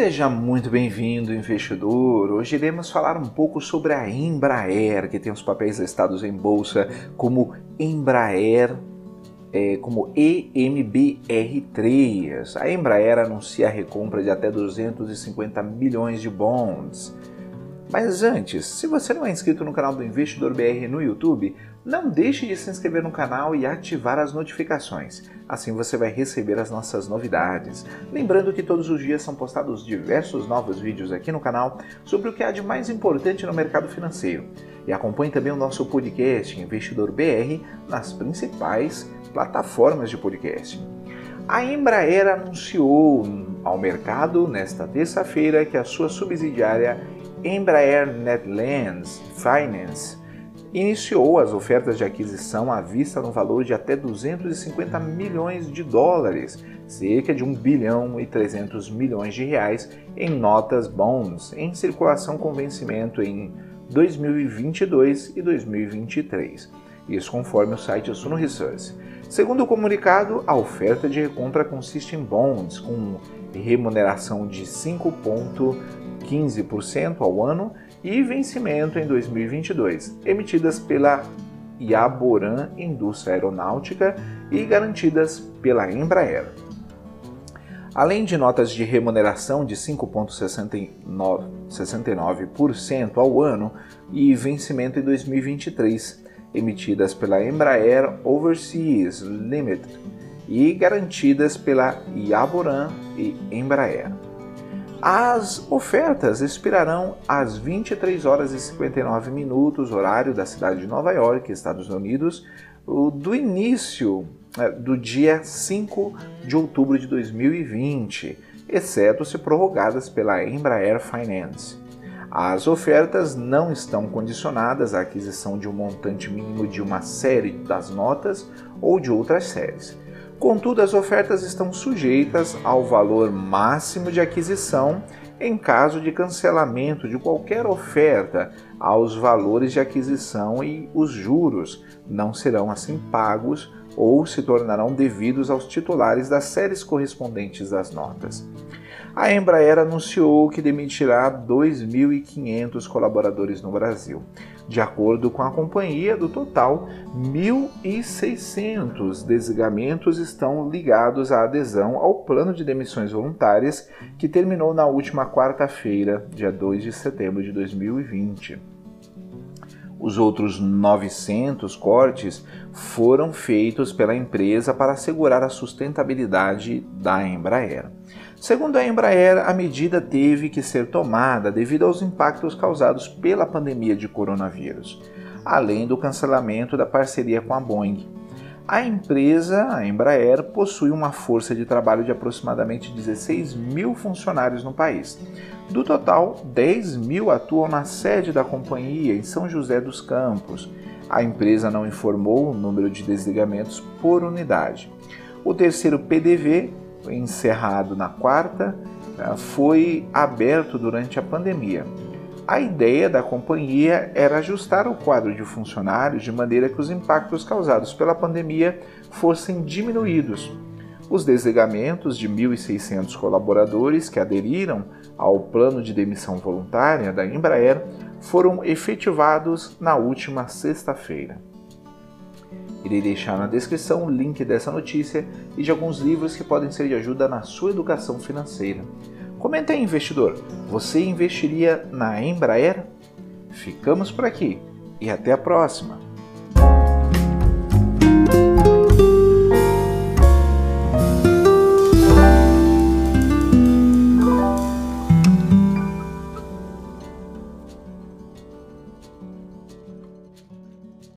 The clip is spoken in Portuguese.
Seja muito bem-vindo, investidor. Hoje iremos falar um pouco sobre a Embraer, que tem os papéis listados em bolsa como Embraer, é, como EMBR3. A Embraer anuncia a recompra de até 250 milhões de bonds. Mas antes, se você não é inscrito no canal do Investidor BR no YouTube, não deixe de se inscrever no canal e ativar as notificações. Assim você vai receber as nossas novidades. Lembrando que todos os dias são postados diversos novos vídeos aqui no canal sobre o que há de mais importante no mercado financeiro. E acompanhe também o nosso podcast Investidor BR nas principais plataformas de podcast. A Embraer anunciou ao mercado nesta terça-feira que a sua subsidiária Embraer Netherlands Finance iniciou as ofertas de aquisição à vista no valor de até 250 milhões de dólares, cerca de 1 bilhão e 300 milhões de reais em notas bonds em circulação com vencimento em 2022 e 2023. Isso conforme o site Suno Research. Segundo o comunicado, a oferta de recompra consiste em bonds com remuneração de 5,15% ao ano e vencimento em 2022, emitidas pela Iaboran Indústria Aeronáutica e garantidas pela Embraer. Além de notas de remuneração de 5,69% ao ano e vencimento em 2023, emitidas pela Embraer Overseas Limited e garantidas pela Iaboran e Embraer. As ofertas expirarão às 23 horas e 59 minutos, horário da cidade de Nova York, Estados Unidos, do início é, do dia 5 de outubro de 2020, exceto se prorrogadas pela Embraer Finance. As ofertas não estão condicionadas à aquisição de um montante mínimo de uma série das notas ou de outras séries. Contudo, as ofertas estão sujeitas ao valor máximo de aquisição em caso de cancelamento de qualquer oferta, aos valores de aquisição e os juros não serão assim pagos ou se tornarão devidos aos titulares das séries correspondentes das notas a Embraer anunciou que demitirá 2.500 colaboradores no Brasil. De acordo com a companhia, do total, 1.600 desligamentos estão ligados à adesão ao plano de demissões voluntárias que terminou na última quarta-feira, dia 2 de setembro de 2020. Os outros 900 cortes foram feitos pela empresa para assegurar a sustentabilidade da Embraer. Segundo a Embraer, a medida teve que ser tomada devido aos impactos causados pela pandemia de coronavírus, além do cancelamento da parceria com a Boeing. A empresa, a Embraer, possui uma força de trabalho de aproximadamente 16 mil funcionários no país. Do total, 10 mil atuam na sede da companhia, em São José dos Campos. A empresa não informou o número de desligamentos por unidade. O terceiro PDV encerrado na quarta, eh, foi aberto durante a pandemia. A ideia da companhia era ajustar o quadro de funcionários de maneira que os impactos causados pela pandemia fossem diminuídos. Os desligamentos de 1.600 colaboradores que aderiram ao plano de demissão voluntária da Embraer foram efetivados na última sexta-feira. Irei deixar na descrição o link dessa notícia e de alguns livros que podem ser de ajuda na sua educação financeira. Comenta aí, investidor, você investiria na Embraer? Ficamos por aqui e até a próxima!